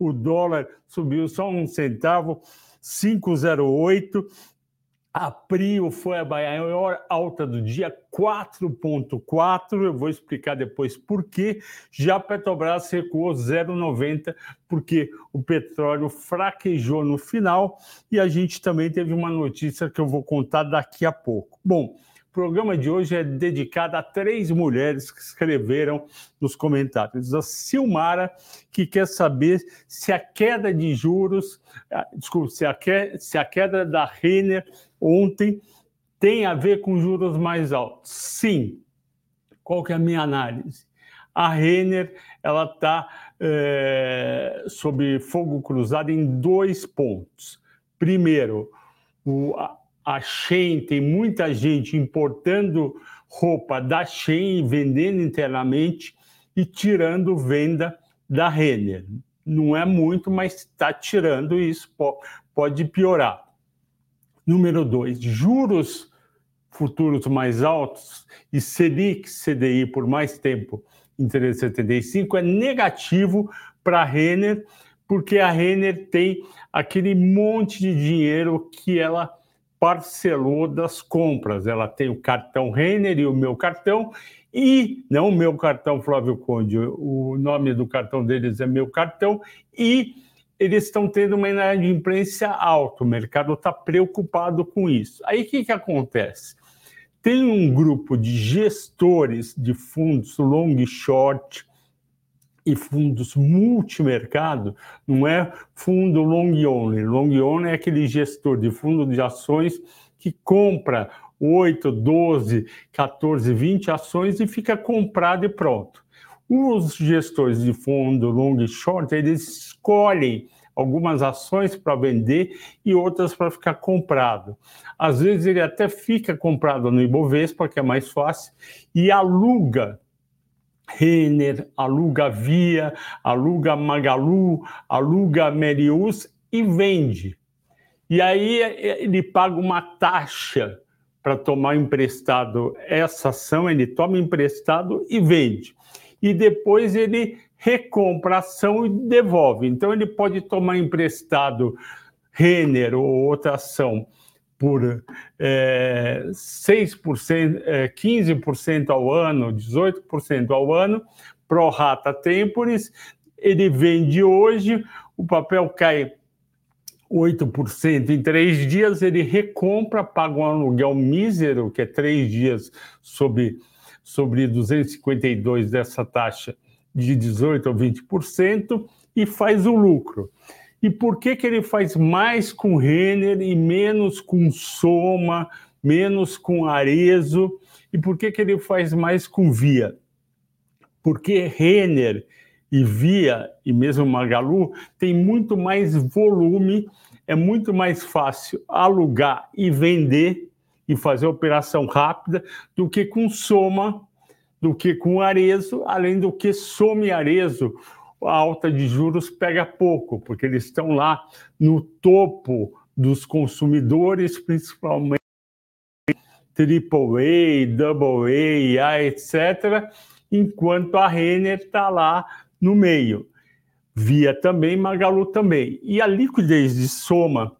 o dólar subiu só um centavo, 5,08. A Prio foi a maior alta do dia, 4,4. Eu vou explicar depois por quê. Já a Petrobras recuou 0,90, porque o petróleo fraquejou no final. E a gente também teve uma notícia que eu vou contar daqui a pouco. Bom, o programa de hoje é dedicado a três mulheres que escreveram nos comentários. A Silmara, que quer saber se a queda de juros, ah, se a, queda, se a queda da Renner ontem tem a ver com juros mais altos. Sim. Qual que é a minha análise? A Renner ela está é, sob fogo cruzado em dois pontos. Primeiro, o, a Shein tem muita gente importando roupa da Shein, vendendo internamente e tirando venda da Renner. Não é muito, mas está tirando isso, pode piorar. Número dois, juros futuros mais altos e Selic, CDI por mais tempo em 3,75 é negativo para a Renner, porque a Renner tem aquele monte de dinheiro que ela parcelou das compras. Ela tem o cartão Renner e o meu cartão, e não o meu cartão Flávio Conde, o nome do cartão deles é meu cartão, e eles estão tendo uma inadimplência alta, o mercado está preocupado com isso. Aí o que, que acontece? Tem um grupo de gestores de fundos long e short e fundos multimercado não é fundo long only. Long only é aquele gestor de fundo de ações que compra 8, 12, 14, 20 ações e fica comprado e pronto. Os gestores de fundo long e short, eles escolhem algumas ações para vender e outras para ficar comprado. Às vezes ele até fica comprado no Ibovespa, que é mais fácil, e aluga Renner, aluga Via, aluga Magalu, aluga Merius e vende. E aí ele paga uma taxa para tomar emprestado essa ação, ele toma emprestado e vende. E depois ele recompra a ação e devolve. Então ele pode tomar emprestado Renner ou outra ação por é, 6%, é, 15% ao ano, 18% ao ano, pro rata temporis, ele vende hoje, o papel cai 8% em três dias, ele recompra, paga um aluguel mísero, que é três dias sobre, sobre 252 dessa taxa de 18% ou 20%, e faz o lucro. E por que, que ele faz mais com Renner e menos com Soma, menos com Arezo? E por que, que ele faz mais com Via? Porque Renner e Via, e mesmo Magalu, tem muito mais volume, é muito mais fácil alugar e vender e fazer operação rápida do que com Soma, do que com Arezo, além do que Soma e Arezo a alta de juros pega pouco, porque eles estão lá no topo dos consumidores, principalmente AAA, AA, etc., enquanto a Renner está lá no meio. Via também, Magalu também. E a liquidez de soma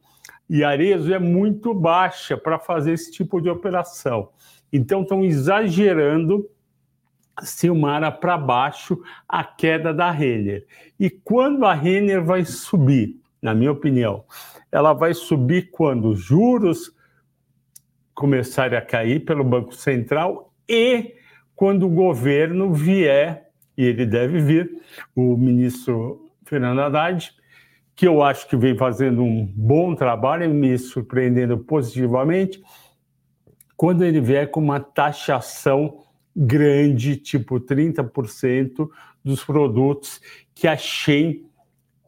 e Arezo é muito baixa para fazer esse tipo de operação. Então, estão exagerando Silmara para baixo a queda da Renner. E quando a Renner vai subir, na minha opinião, ela vai subir quando os juros começarem a cair pelo Banco Central e quando o governo vier, e ele deve vir, o ministro Fernando Haddad, que eu acho que vem fazendo um bom trabalho e me surpreendendo positivamente, quando ele vier com uma taxação grande, tipo 30% dos produtos que a Shein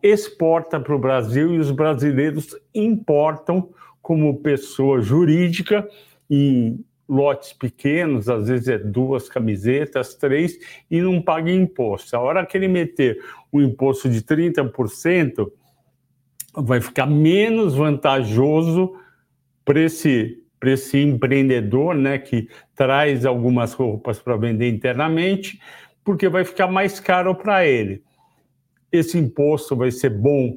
exporta para o Brasil e os brasileiros importam como pessoa jurídica em lotes pequenos, às vezes é duas camisetas, três, e não paga imposto. A hora que ele meter o imposto de 30%, vai ficar menos vantajoso para esse para esse empreendedor, né, que traz algumas roupas para vender internamente, porque vai ficar mais caro para ele. esse imposto vai ser bom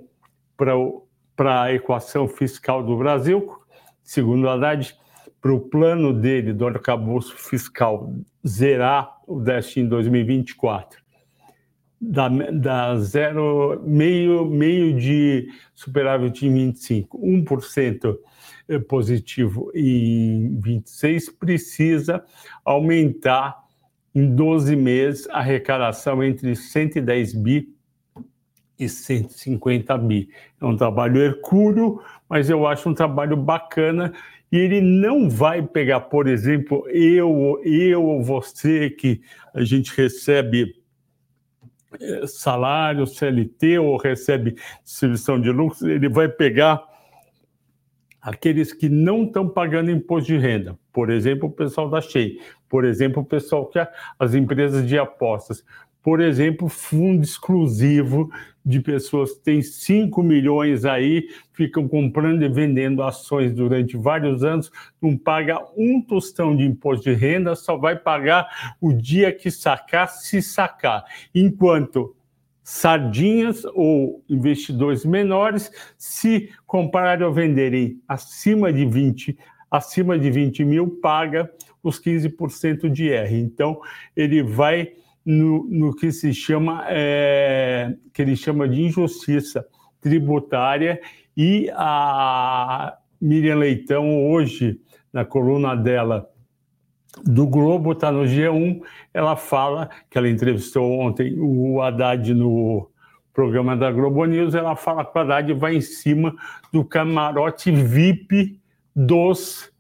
para a equação fiscal do Brasil, segundo Haddad, para o plano dele do arcabouço fiscal zerar o déficit em 2024, da, da zero, meio, meio de superávit em 25, 1% positivo em 26, precisa aumentar em 12 meses a arrecadação entre 110 bi e 150 bi. É um trabalho hercúleo, mas eu acho um trabalho bacana e ele não vai pegar, por exemplo, eu, eu ou você que a gente recebe eh, salário CLT ou recebe distribuição de lucros, ele vai pegar aqueles que não estão pagando imposto de renda, por exemplo, o pessoal da Shea, por exemplo, o pessoal que as empresas de apostas, por exemplo, fundo exclusivo de pessoas que têm 5 milhões aí, ficam comprando e vendendo ações durante vários anos, não paga um tostão de imposto de renda, só vai pagar o dia que sacar, se sacar. Enquanto sardinhas ou investidores menores, se comprarem ou venderem acima de 20, acima de 20 mil, paga os 15% de R. Então, ele vai no, no que se chama, é, que ele chama de injustiça tributária e a Miriam Leitão hoje, na coluna dela do Globo, está no G1, ela fala, que ela entrevistou ontem o Haddad no programa da Globo News, ela fala que o Haddad vai em cima do camarote VIP dos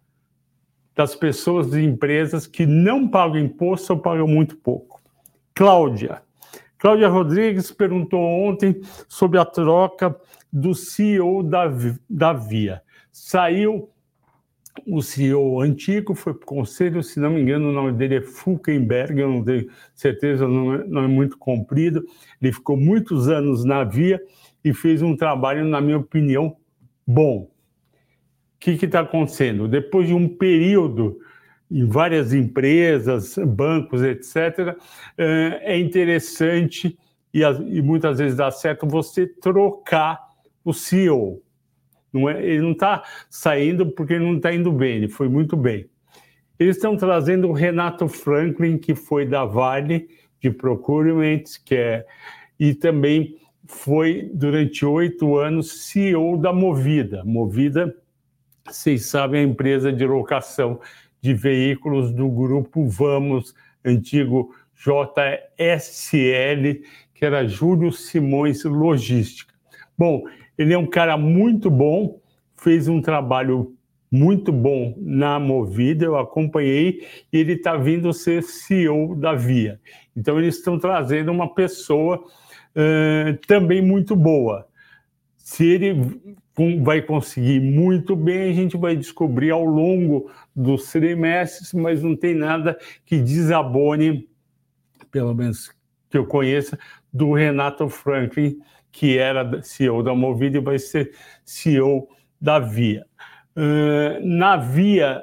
das pessoas e empresas que não pagam imposto ou pagam muito pouco. Cláudia. Cláudia Rodrigues perguntou ontem sobre a troca do CEO da, da Via. Saiu o CEO antigo, foi para o conselho, se não me engano, o nome dele é Fulkenberg, eu não tenho certeza, não é, não é muito comprido. Ele ficou muitos anos na Via e fez um trabalho, na minha opinião, bom. O que está acontecendo? Depois de um período em várias empresas, bancos, etc., eh, é interessante e, muitas vezes dá certo você trocar o CEO. Não é, ele não está saindo porque não está indo bem, ele foi muito bem. Eles estão trazendo o Renato Franklin, que foi da Vale de Procurement, que é, e também foi durante oito anos CEO da Movida. Movida, vocês sabem, é a empresa de locação de veículos do grupo Vamos, antigo JSL, que era Júlio Simões Logística. Bom, ele é um cara muito bom, fez um trabalho muito bom na Movida, eu acompanhei, e ele está vindo ser CEO da Via. Então, eles estão trazendo uma pessoa uh, também muito boa. Se ele vai conseguir muito bem, a gente vai descobrir ao longo dos trimestres, mas não tem nada que desabone, pelo menos que eu conheça, do Renato Franklin, que era CEO da Movida e vai ser CEO da Via. Uh, na Via,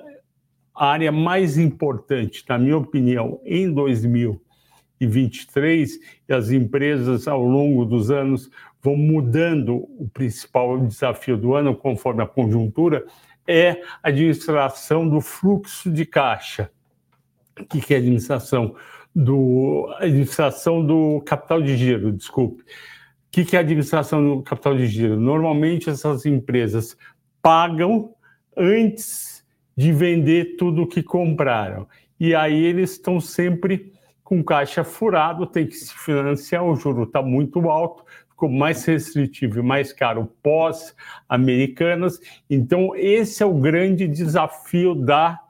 a área mais importante, na minha opinião, em 2023, e as empresas ao longo dos anos vão mudando o principal desafio do ano conforme a conjuntura, é a administração do fluxo de caixa. O que é administração do administração do capital de giro? Desculpe. O que é administração do capital de giro? Normalmente essas empresas pagam antes de vender tudo o que compraram. E aí eles estão sempre com caixa furado, tem que se financiar, o juro está muito alto, ficou mais restritivo e mais caro pós-americanas. Então, esse é o grande desafio da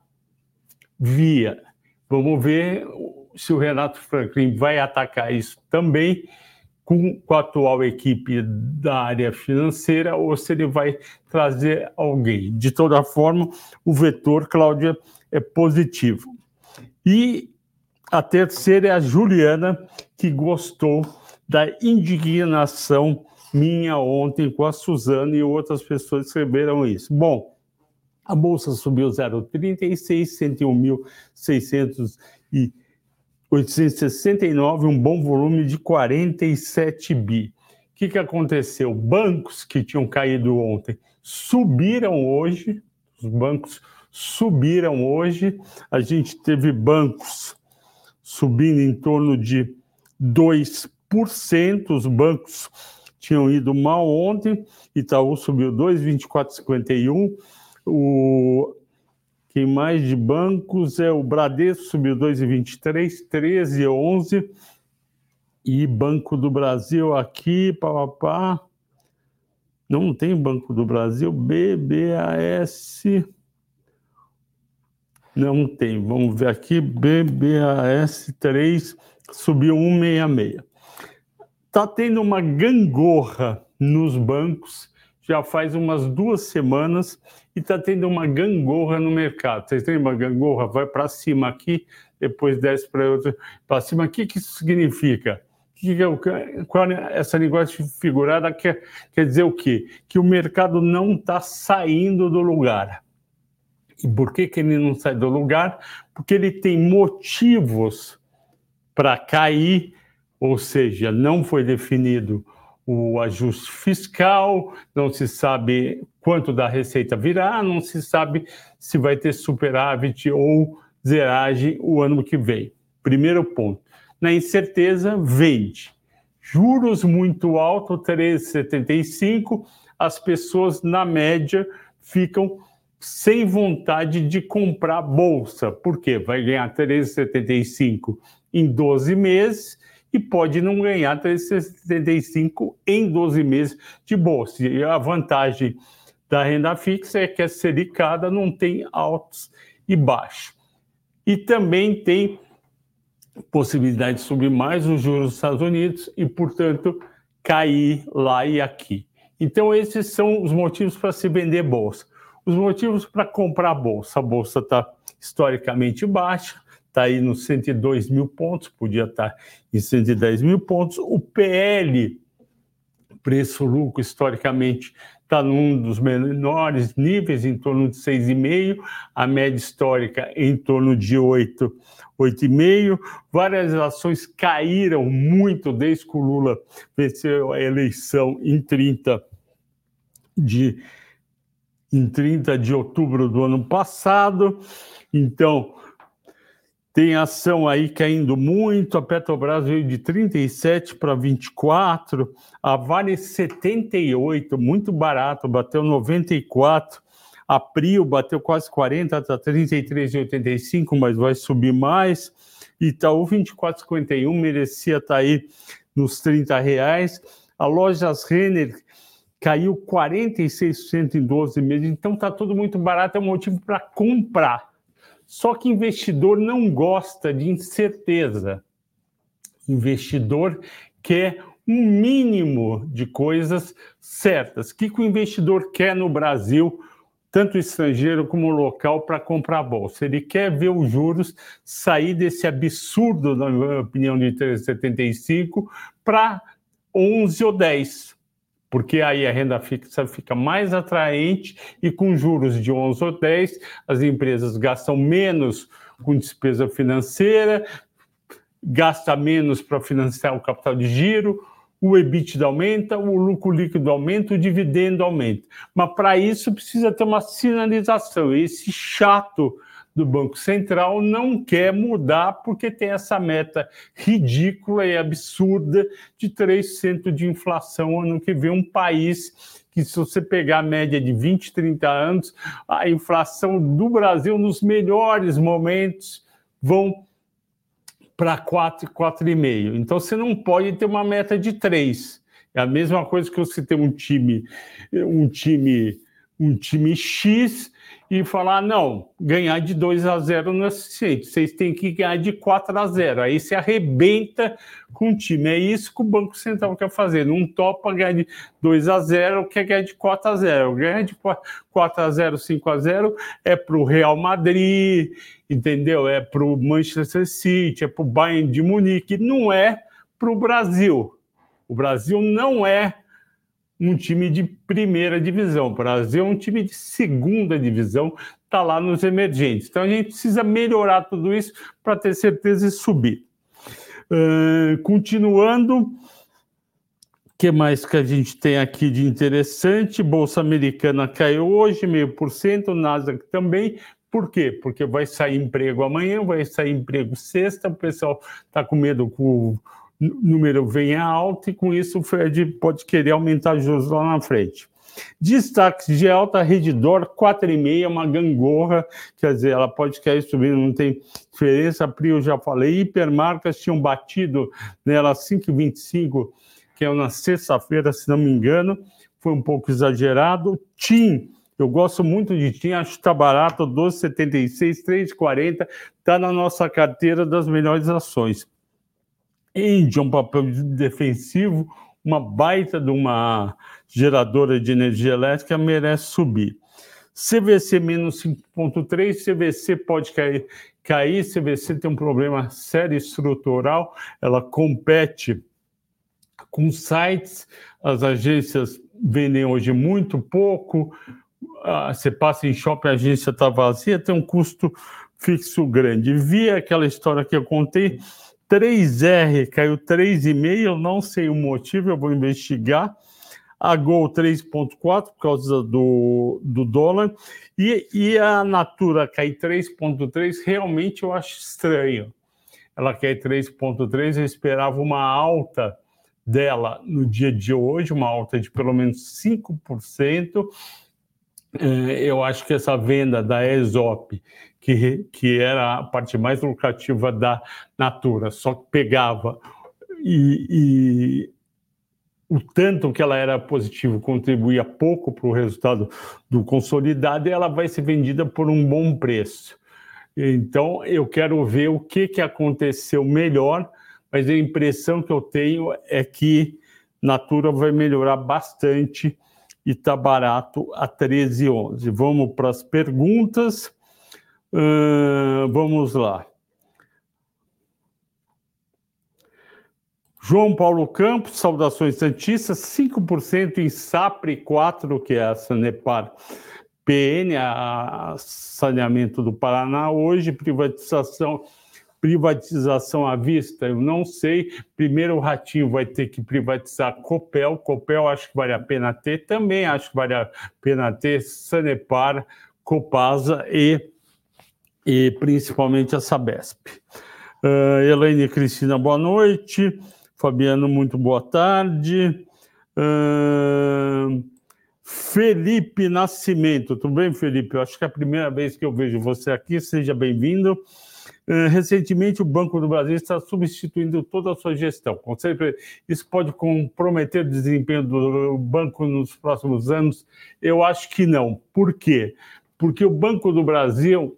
Via. Vamos ver se o Renato Franklin vai atacar isso também com, com a atual equipe da área financeira ou se ele vai trazer alguém. De toda forma, o vetor, Cláudia, é positivo. E a terceira é a Juliana, que gostou da indignação minha ontem com a Suzana e outras pessoas escreveram isso. Bom, a bolsa subiu 0,36, 101.600 e 869, um bom volume de 47 bi. que, que aconteceu? Bancos que tinham caído ontem subiram hoje, os bancos subiram hoje, a gente teve bancos subindo em torno de 2%, os bancos tinham ido mal ontem, Itaú subiu 2,2451, o quem mais de bancos é o Bradesco, subiu 2,23, 13,11, e Banco do Brasil aqui, papapá, não tem Banco do Brasil, BBAS, não tem, vamos ver aqui, BBAS 3, subiu 166. Está tendo uma gangorra nos bancos já faz umas duas semanas e está tendo uma gangorra no mercado. Vocês têm uma gangorra? Vai para cima aqui, depois desce para cima. O que, que isso significa? Que, qual é essa linguagem figurada quer, quer dizer o quê? Que o mercado não está saindo do lugar. E por que, que ele não sai do lugar? Porque ele tem motivos para cair, ou seja, não foi definido o ajuste fiscal, não se sabe quanto da receita virá, não se sabe se vai ter superávit ou zeragem o ano que vem. Primeiro ponto. Na incerteza, vende. Juros muito altos, 13,75, as pessoas, na média, ficam sem vontade de comprar bolsa. Por quê? Vai ganhar 13,75 em 12 meses e pode não ganhar 375 em 12 meses de bolsa. E a vantagem da renda fixa é que a Sericada não tem altos e baixos. E também tem possibilidade de subir mais os juros dos Estados Unidos e, portanto, cair lá e aqui. Então, esses são os motivos para se vender bolsa. Os motivos para comprar bolsa. A bolsa está historicamente baixa, está aí nos 102 mil pontos, podia estar tá em 110 mil pontos. O PL, preço-lucro, historicamente, está num dos menores níveis, em torno de 6,5, a média histórica em torno de 8, 8,5. Várias ações caíram muito desde que o Lula venceu a eleição em 30 de, em 30 de outubro do ano passado. Então, tem ação aí caindo muito, a Petrobras veio de 37 para 24, a Vale 78, muito barato, bateu 94, a Prio bateu quase 40, está 33,85, mas vai subir mais. Itaú 24,51 merecia estar tá aí nos 30 reais. A Lojas Renner caiu 46% em 12 meses, então está tudo muito barato, é um motivo para comprar. Só que investidor não gosta de incerteza. Investidor quer um mínimo de coisas certas. O que, o investidor quer no Brasil, tanto estrangeiro como local, para comprar bolsa? Ele quer ver os juros sair desse absurdo, na minha opinião, de 3,75 para 11 ou 10 porque aí a renda fixa fica mais atraente e com juros de 11 ou 10, as empresas gastam menos com despesa financeira, gasta menos para financiar o capital de giro, o EBITDA aumenta, o lucro líquido aumenta, o dividendo aumenta. Mas para isso precisa ter uma sinalização. Esse chato do Banco Central não quer mudar porque tem essa meta ridícula e absurda de 3% de inflação ano que vem. Um país que, se você pegar a média de 20, 30 anos, a inflação do Brasil nos melhores momentos vão para 4, 4,5. Então você não pode ter uma meta de 3. É a mesma coisa que você ter um time, um time, um time X e falar: não, ganhar de 2 a 0 não é suficiente, vocês têm que ganhar de 4 a 0. Aí se arrebenta com o time. É isso que o Banco Central quer fazer. Não topa ganhar de 2 a 0, quer ganhar de 4 a 0. Ganhar de 4 a 0, 5 a 0 é para o Real Madrid, entendeu? É para o Manchester City, é para o Bayern de Munique, não é para o Brasil. O Brasil não é um time de primeira divisão. O Brasil é um time de segunda divisão, está lá nos emergentes. Então a gente precisa melhorar tudo isso para ter certeza de subir. Uh, continuando, o que mais que a gente tem aqui de interessante? Bolsa Americana caiu hoje, meio por cento, Nasdaq também. Por quê? Porque vai sair emprego amanhã, vai sair emprego sexta, o pessoal está com medo que número venha alto e com isso o Fed pode querer aumentar juros lá na frente. Destaques de alta, Redditor 4,5, uma gangorra, quer dizer, ela pode cair subindo, não tem diferença. A Pri, eu já falei, hipermarcas tinham batido nela 5,25, que é na sexta-feira, se não me engano, foi um pouco exagerado. TIM, eu gosto muito de TIM, acho que está barato, 12,76, 3,40, está na nossa carteira das melhores ações. Engie, um papel defensivo, uma baita de uma geradora de energia elétrica merece subir. CVC menos 5,3, CVC pode cair, cair, CVC tem um problema sério estrutural, ela compete com sites, as agências vendem hoje muito pouco, ah, você passa em shopping, a agência está vazia, tem um custo fixo grande. Via aquela história que eu contei, 3R caiu 3,5, não sei o motivo, eu vou investigar. A Gol 3,4 por causa do, do dólar. E, e a Natura cair 3,3, realmente eu acho estranho. Ela cai 3,3, eu esperava uma alta dela no dia de hoje, uma alta de pelo menos 5%. É, eu acho que essa venda da ESOP que, que era a parte mais lucrativa da Natura, só pegava e, e o tanto que ela era positivo contribuía pouco para o resultado do consolidado ela vai ser vendida por um bom preço. Então, eu quero ver o que, que aconteceu melhor, mas a impressão que eu tenho é que Natura vai melhorar bastante e está barato a 13,11. Vamos para as perguntas. Uh, vamos lá. João Paulo Campos, saudações santistas, 5% em SAPRE 4, que é a Sanepar PN, a saneamento do Paraná, hoje privatização privatização à vista, eu não sei. Primeiro o Ratinho vai ter que privatizar Copel, Copel acho que vale a pena ter, também acho que vale a pena ter Sanepar, Copasa e e principalmente a Sabesp. Uh, Elaine Cristina, boa noite. Fabiano, muito boa tarde. Uh, Felipe Nascimento, tudo bem, Felipe? Eu acho que é a primeira vez que eu vejo você aqui, seja bem-vindo. Uh, recentemente, o Banco do Brasil está substituindo toda a sua gestão. Isso pode comprometer o desempenho do banco nos próximos anos? Eu acho que não. Por quê? Porque o Banco do Brasil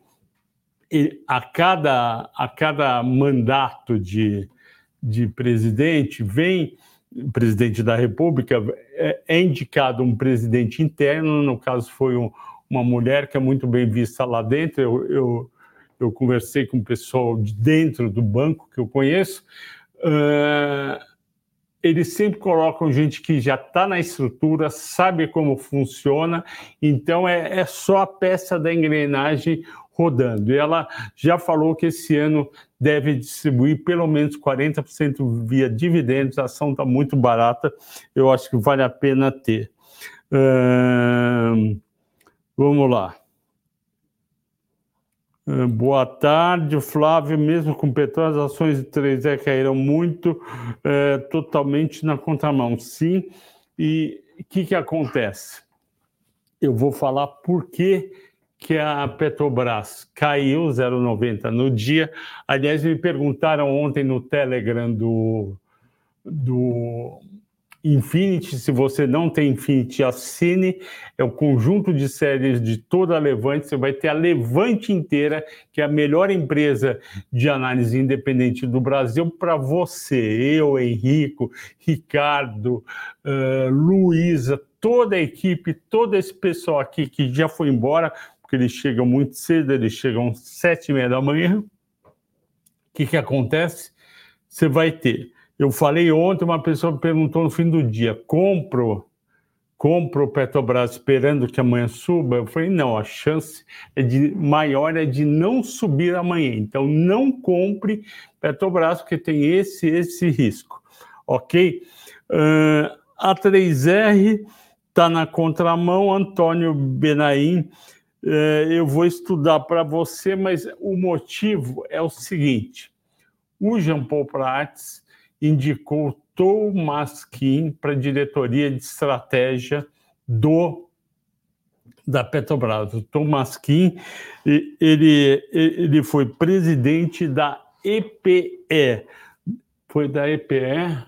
a cada, a cada mandato de, de presidente vem presidente da República é, é, indicado um presidente interno, no caso foi um, uma mulher que é muito bem vista lá dentro. Eu, eu, eu conversei com o pessoal de dentro do banco que eu conheço. Uh, eles sempre colocam gente que já está na estrutura, sabe como funciona, então é, é só a peça da engrenagem rodando. E ela já falou que esse ano deve distribuir pelo menos 40% via dividendos. A ação está muito barata, eu acho que vale a pena ter. Uh, vamos lá. Boa tarde, Flávio. Mesmo com petróleo, as ações de 3E caíram muito, uh, totalmente na contramão. Sim, e o que, que acontece? Eu vou falar por que que a Petrobras caiu 0,90 no dia. Aliás, me perguntaram ontem no Telegram do, do Infinity, se você não tem Infinity, assine. É o conjunto de séries de toda a Levante. Você vai ter a Levante inteira, que é a melhor empresa de análise independente do Brasil, para você, eu, Henrico, Ricardo, uh, Luísa, toda a equipe, todo esse pessoal aqui que já foi embora porque eles chegam muito cedo, eles chegam às sete e meia da manhã. O que, que acontece? Você vai ter. Eu falei ontem, uma pessoa perguntou no fim do dia: compro, compro Petrobras esperando que amanhã suba? Eu falei: não, a chance é de, maior é de não subir amanhã. Então, não compre Petrobras, porque tem esse, esse risco. Ok? Uh, a 3R está na contramão, Antônio Benaim. É, eu vou estudar para você, mas o motivo é o seguinte: o Jean Paul Prats indicou Thomas Kim para a diretoria de estratégia do da Petrobras. O Kim, ele, ele foi presidente da EPE. Foi da EPE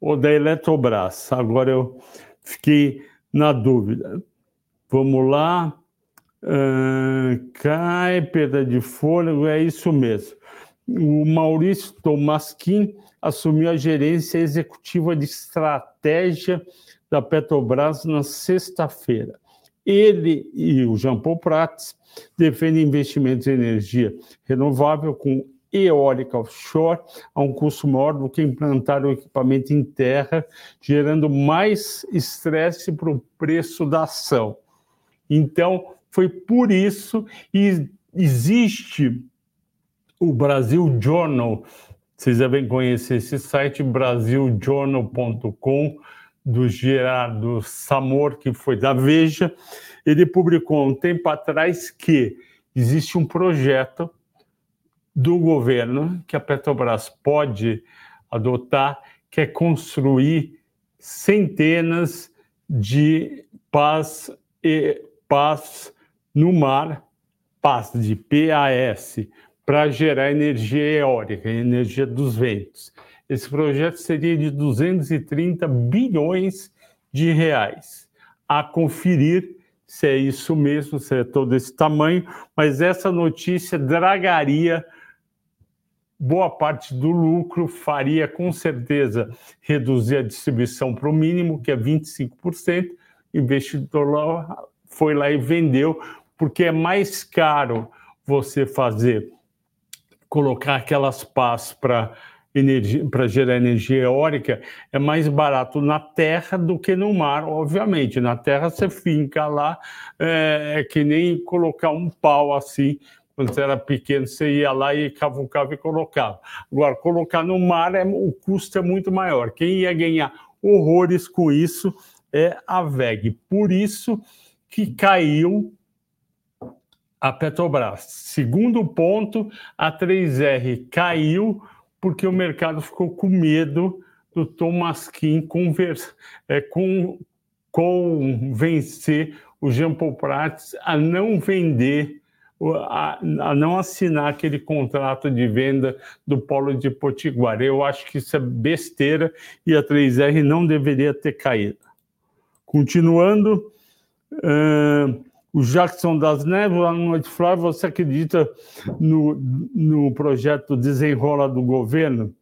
ou da Eletrobras? Agora eu fiquei na dúvida. Vamos lá. Uh, cai, perda de fôlego, é isso mesmo. O Maurício Tomasquim assumiu a gerência executiva de estratégia da Petrobras na sexta-feira. Ele e o Jean Paul Prats defendem investimentos em energia renovável com eólica offshore a um custo maior do que implantar o equipamento em terra, gerando mais estresse para o preço da ação. Então, foi por isso e existe o Brasil Journal. Vocês devem conhecer esse site, brasiljournal.com, do Gerardo Samor, que foi da Veja. Ele publicou um tempo atrás que existe um projeto do governo que a Petrobras pode adotar, que é construir centenas de pás e pás no mar, pás de PAS, para gerar energia eólica, energia dos ventos. Esse projeto seria de 230 bilhões de reais. A conferir se é isso mesmo, se é todo esse tamanho, mas essa notícia dragaria boa parte do lucro faria com certeza reduzir a distribuição para o mínimo, que é 25%. O investidor foi lá e vendeu, porque é mais caro você fazer, colocar aquelas pás para para gerar energia eólica é mais barato na terra do que no mar, obviamente. Na terra você finca lá, é, é que nem colocar um pau assim quando você era pequeno, você ia lá e cavucava e colocava. Agora, colocar no mar, é, o custo é muito maior. Quem ia ganhar horrores com isso é a VEG. Por isso que caiu a Petrobras. Segundo ponto, a 3R caiu porque o mercado ficou com medo do Thomas Kim é, com, convencer o Jean Paul Prats a não vender a, a, não assinar aquele contrato de venda do Polo de Potiguar. Eu acho que isso é besteira e a 3R não deveria ter caído. Continuando, uh, o Jackson das Neves, lá no Noite Flávia, você acredita no, no projeto Desenrola do governo?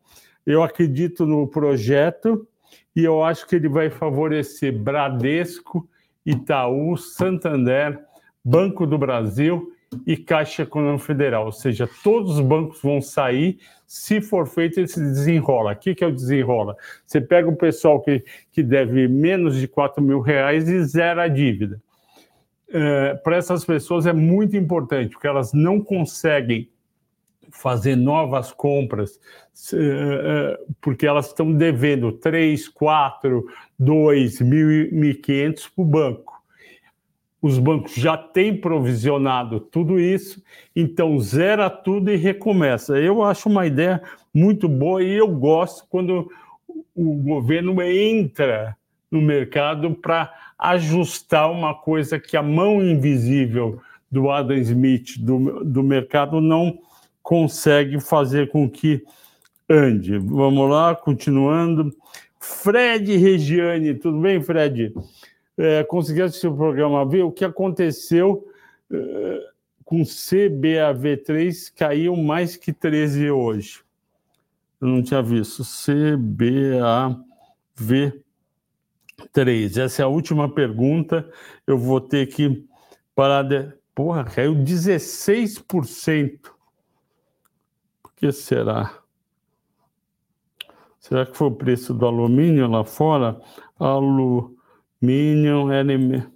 Eu acredito no projeto e eu acho que ele vai favorecer Bradesco, Itaú, Santander, Banco do Brasil e Caixa Econômica Federal, ou seja, todos os bancos vão sair se for feito esse desenrola. O que, que é o desenrola? Você pega o pessoal que, que deve menos de 4 mil reais e zera a dívida. É, Para essas pessoas é muito importante, porque elas não conseguem fazer novas compras, é, é, porque elas estão devendo 3, 4, 2, 1.500 para o banco os bancos já têm provisionado tudo isso, então zera tudo e recomeça. Eu acho uma ideia muito boa e eu gosto quando o governo entra no mercado para ajustar uma coisa que a mão invisível do Adam Smith do, do mercado não consegue fazer com que ande. Vamos lá, continuando. Fred Regiane, tudo bem, Fred? é, consegui assistir o programa, ver o que aconteceu é, com CBAV3, caiu mais que 13 hoje. Eu não tinha visto. CBAV3. Essa é a última pergunta. Eu vou ter que parar de. Porra, caiu 16%. Por que será? Será que foi o preço do alumínio lá fora? Alu Minion Enemy.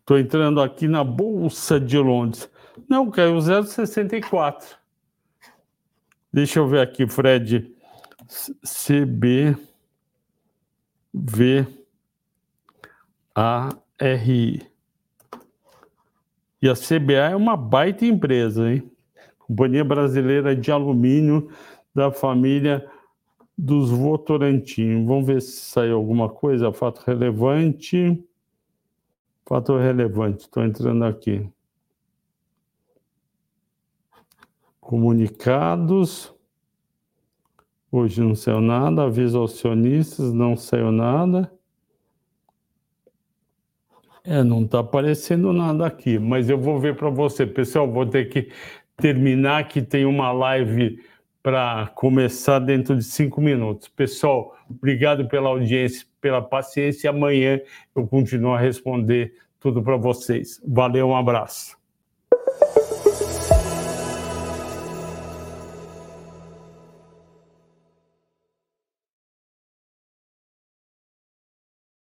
Estou entrando aqui na Bolsa de Londres. Não, caiu 0,64. Deixa eu ver aqui, Fred. CBVARI. E a CBA é uma baita empresa, hein? Companhia Brasileira de Alumínio da família dos Votorantim. Vamos ver se saiu alguma coisa. Fato relevante. Fato relevante. Estou entrando aqui. Comunicados. Hoje não saiu nada. Aviso aos acionistas, não saiu nada. É, não está aparecendo nada aqui, mas eu vou ver para você. Pessoal, vou ter que terminar que tem uma live para começar dentro de cinco minutos. Pessoal, obrigado pela audiência, pela paciência. Amanhã eu continuo a responder tudo para vocês. Valeu, um abraço.